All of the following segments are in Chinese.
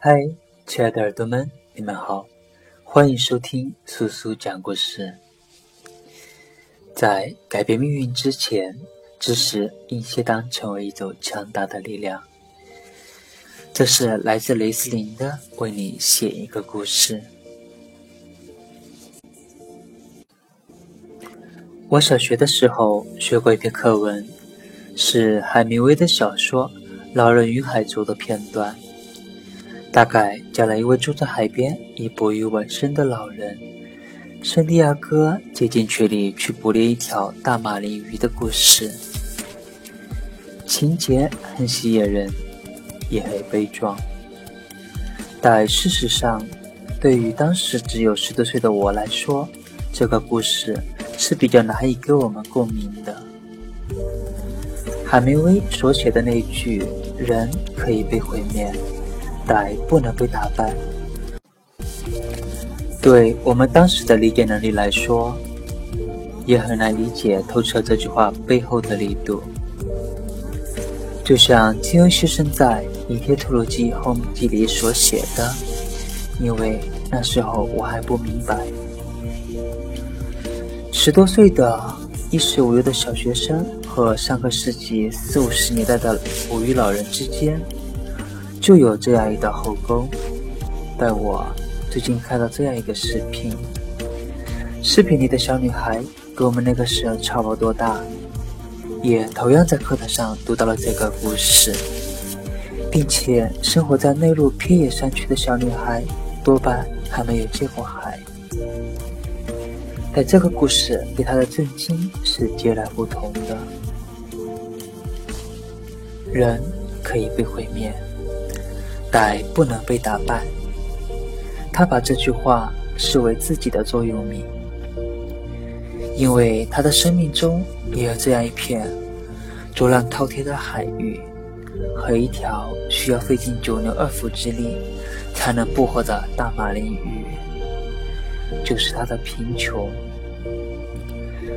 嗨，亲爱的耳朵们，你们好，欢迎收听苏苏讲故事。在改变命运之前，知识应先当成为一种强大的力量。这是来自雷斯林的，为你写一个故事。我小学的时候学过一篇课文，是海明威的小说《老人与海》中的片段。大概讲了一位住在海边以捕鱼为生的老人，圣地亚哥竭尽全力去捕猎一条大马林鱼的故事。情节很吸引人。也很悲壮，但事实上，对于当时只有十多岁的我来说，这个故事是比较难以给我们共鸣的。海明威所写的那句“人可以被毁灭，但不能被打败”，对我们当时的理解能力来说，也很难理解透彻这句话背后的力度。就像金庸先生在《倚天屠龙记后记》里所写的，因为那时候我还不明白，十多岁的衣食无忧的小学生和上个世纪四五十年代的捕鱼老人之间，就有这样一道后沟。但我最近看到这样一个视频，视频里的小女孩跟我们那个时候差不多大。也同样在课堂上读到了这个故事，并且生活在内陆偏远山区的小女孩多半还没有见过海。但这个故事给她的震惊是截然不同的。人可以被毁灭，但不能被打败。他把这句话视为自己的座右铭。因为他的生命中也有这样一片浊浪滔天的海域，和一条需要费尽九牛二虎之力才能捕获的大马林鱼，就是他的贫穷。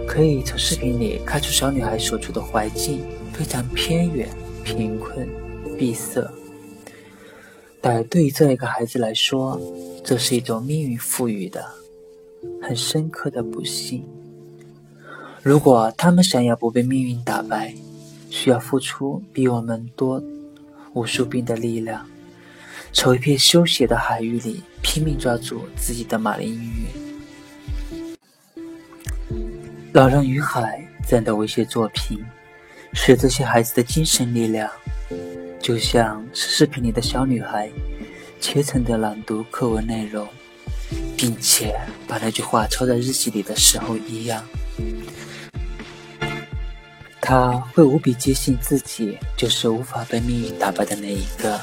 可以从视频里看出小女孩所处的环境非常偏远、贫困、闭塞，但对于这一个孩子来说，这是一种命运赋予的很深刻的不幸。如果他们想要不被命运打败，需要付出比我们多无数倍的力量，从一片休闲的海域里拼命抓住自己的马林鱼。老人与海这样的文学作品，是这些孩子的精神力量，就像是视频里的小女孩虔诚地朗读课文内容，并且把那句话抄在日记里的时候一样。他会无比坚信自己就是无法被命运打败的那一个。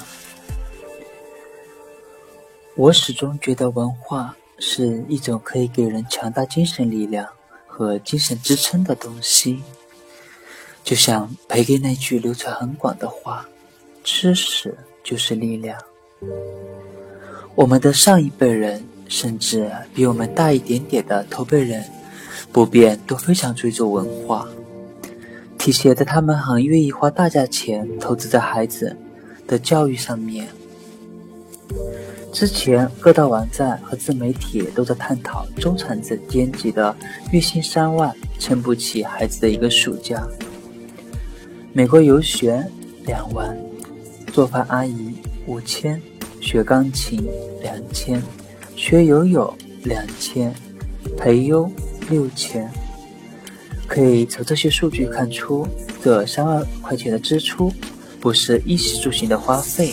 我始终觉得文化是一种可以给人强大精神力量和精神支撑的东西，就像培根那句流传很广的话：“知识就是力量。”我们的上一辈人，甚至比我们大一点点的头辈人，普遍都非常追求文化。体现在他们很愿意花大价钱投资在孩子的教育上面。之前各大网站和自媒体都在探讨中产子阶级的月薪三万撑不起孩子的一个暑假。美国游学两万，做饭阿姨五千，学钢琴两千，学游泳两千，培优六千。可以从这些数据看出，这三万块钱的支出不是衣食住行的花费，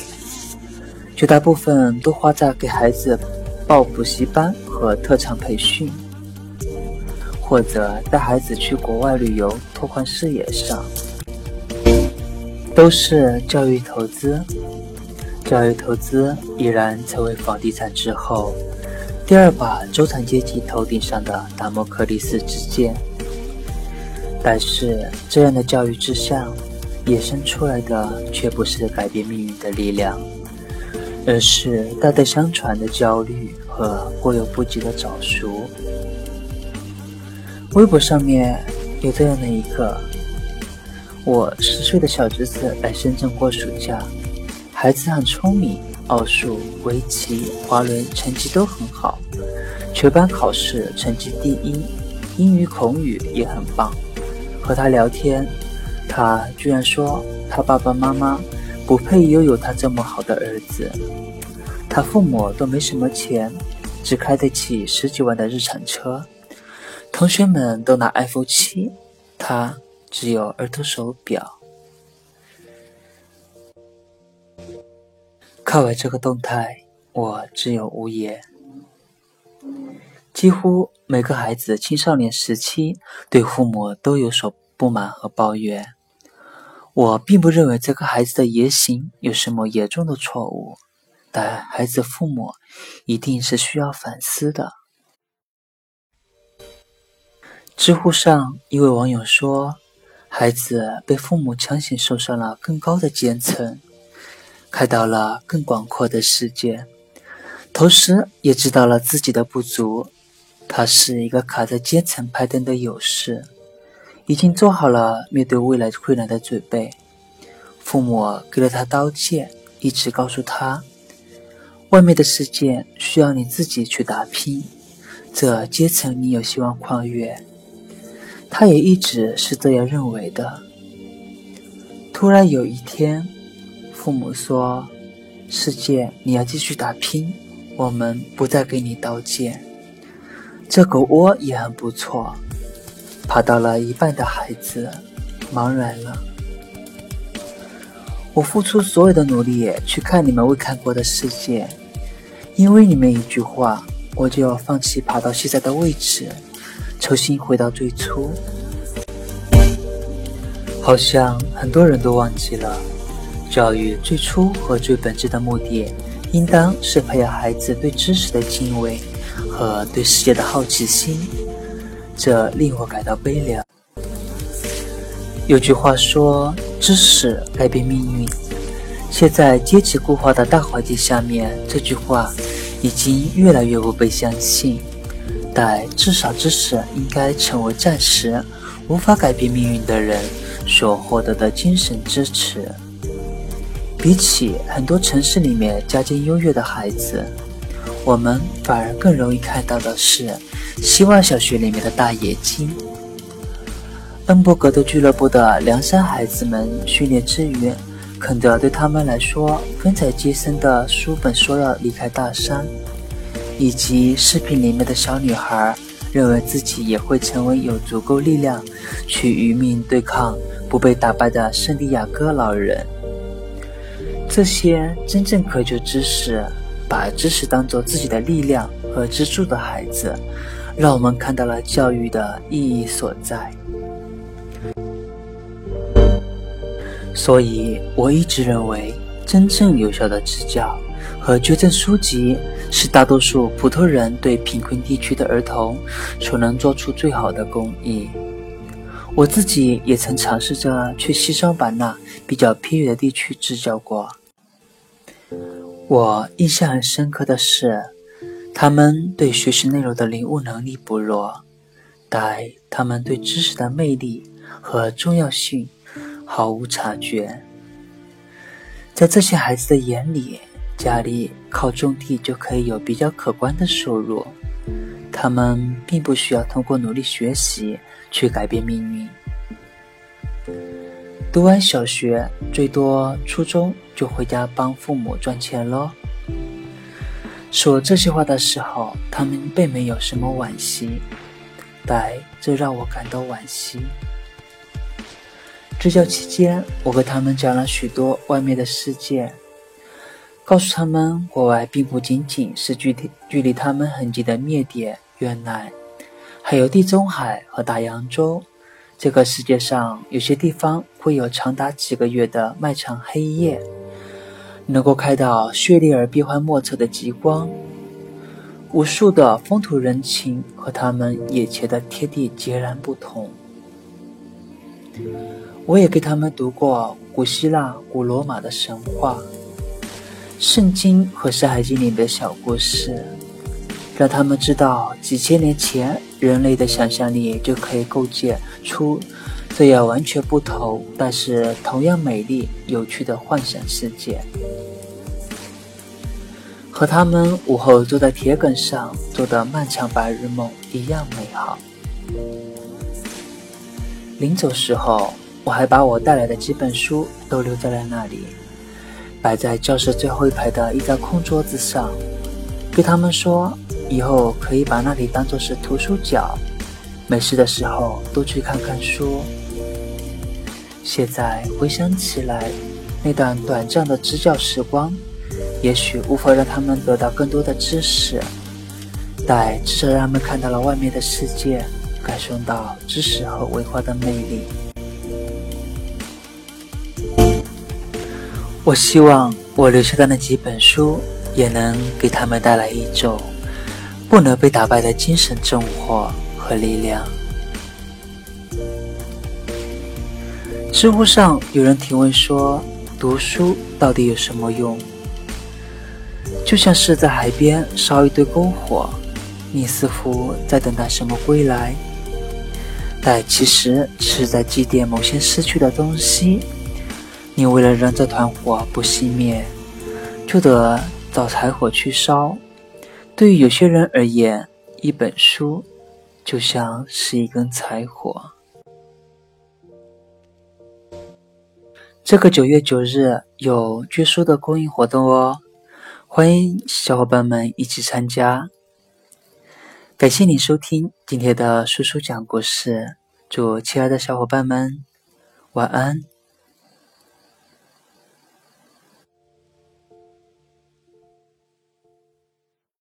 绝大部分都花在给孩子报补习班和特长培训，或者带孩子去国外旅游拓宽视野上，都是教育投资。教育投资已然成为房地产之后第二把中产阶级头顶上的达摩克利斯之剑。但是，这样的教育之象，衍生出来的却不是改变命运的力量，而是代代相传的焦虑和过犹不及的早熟。微博上面有这样的一个：我十岁的小侄子来深圳过暑假，孩子很聪明，奥数、围棋、滑轮成绩都很好，全班考试成绩第一，英语、口语也很棒。和他聊天，他居然说他爸爸妈妈不配拥有他这么好的儿子，他父母都没什么钱，只开得起十几万的日产车，同学们都拿 iPhone 七，他只有儿童手表。看完这个动态，我只有无言。几乎每个孩子青少年时期对父母都有所不满和抱怨。我并不认为这个孩子的言行有什么严重的错误，但孩子父母一定是需要反思的。知乎上一位网友说：“孩子被父母强行送上了更高的阶层。”看到了更广阔的世界，同时也知道了自己的不足。他是一个卡在阶层攀登的勇士，已经做好了面对未来困难的准备。父母给了他刀剑，一直告诉他，外面的世界需要你自己去打拼，这阶层你有希望跨越。他也一直是这样认为的。突然有一天。父母说：“世界，你要继续打拼，我们不再给你刀剑。这狗窝也很不错。”爬到了一半的孩子茫然了。我付出所有的努力去看你们未看过的世界，因为你们一句话，我就要放弃爬到现在的位置，重新回到最初。好像很多人都忘记了。教育最初和最本质的目的，应当是培养孩子对知识的敬畏和对世界的好奇心。这令我感到悲凉。有句话说：“知识改变命运。”现在阶级固化的大环境下面，这句话已经越来越不被相信。但至少，知识应该成为暂时无法改变命运的人所获得的精神支持。比起很多城市里面家境优越的孩子，我们反而更容易看到的是希望小学里面的大眼睛。恩伯格的俱乐部的梁山孩子们训练之余，肯德对他们来说风采皆生的书本说要离开大山，以及视频里面的小女孩认为自己也会成为有足够力量去与命对抗不被打败的圣地亚哥老人。这些真正渴求知识、把知识当做自己的力量和支柱的孩子，让我们看到了教育的意义所在。所以，我一直认为，真正有效的支教和捐赠书籍，是大多数普通人对贫困地区的儿童所能做出最好的公益。我自己也曾尝试着去西双版纳比较偏远的地区支教过。我印象很深刻的是，他们对学习内容的领悟能力不弱，但他们对知识的魅力和重要性毫无察觉。在这些孩子的眼里，家里靠种地就可以有比较可观的收入，他们并不需要通过努力学习去改变命运。读完小学，最多初中就回家帮父母赚钱喽。说这些话的时候，他们并没有什么惋惜，但这让我感到惋惜。支教期间，我和他们讲了许多外面的世界，告诉他们国外并不仅仅是距离距离他们很近的缅甸、越南，还有地中海和大洋洲。这个世界上有些地方会有长达几个月的漫长黑夜，能够看到绚丽而变幻莫测的极光。无数的风土人情和他们眼前的天地截然不同。我也给他们读过古希腊、古罗马的神话、圣经和山海经里的小故事，让他们知道几千年前。人类的想象力就可以构建出这样完全不同，但是同样美丽、有趣的幻想世界。和他们午后坐在铁梗上做的漫长白日梦一样美好。临走时候，我还把我带来的几本书都留在了那里，摆在教室最后一排的一张空桌子上，对他们说：“以后可以把那里当做是图书角，没事的时候多去看看书。”现在回想起来，那段短暂的支教时光，也许无法让他们得到更多的知识，但至少让他们看到了外面的世界，感受到知识和文化的魅力。我希望我留下的那几本书，也能给他们带来一种不能被打败的精神重火和力量。知乎上有人提问说：“读书到底有什么用？”就像是在海边烧一堆篝火，你似乎在等待什么归来，但其实是在祭奠某些失去的东西。你为了让这团火不熄灭，就得找柴火去烧。对于有些人而言，一本书就像是一根柴火。这个九月九日有捐书的公益活动哦，欢迎小伙伴们一起参加。感谢你收听今天的叔叔讲故事，祝亲爱的小伙伴们晚安。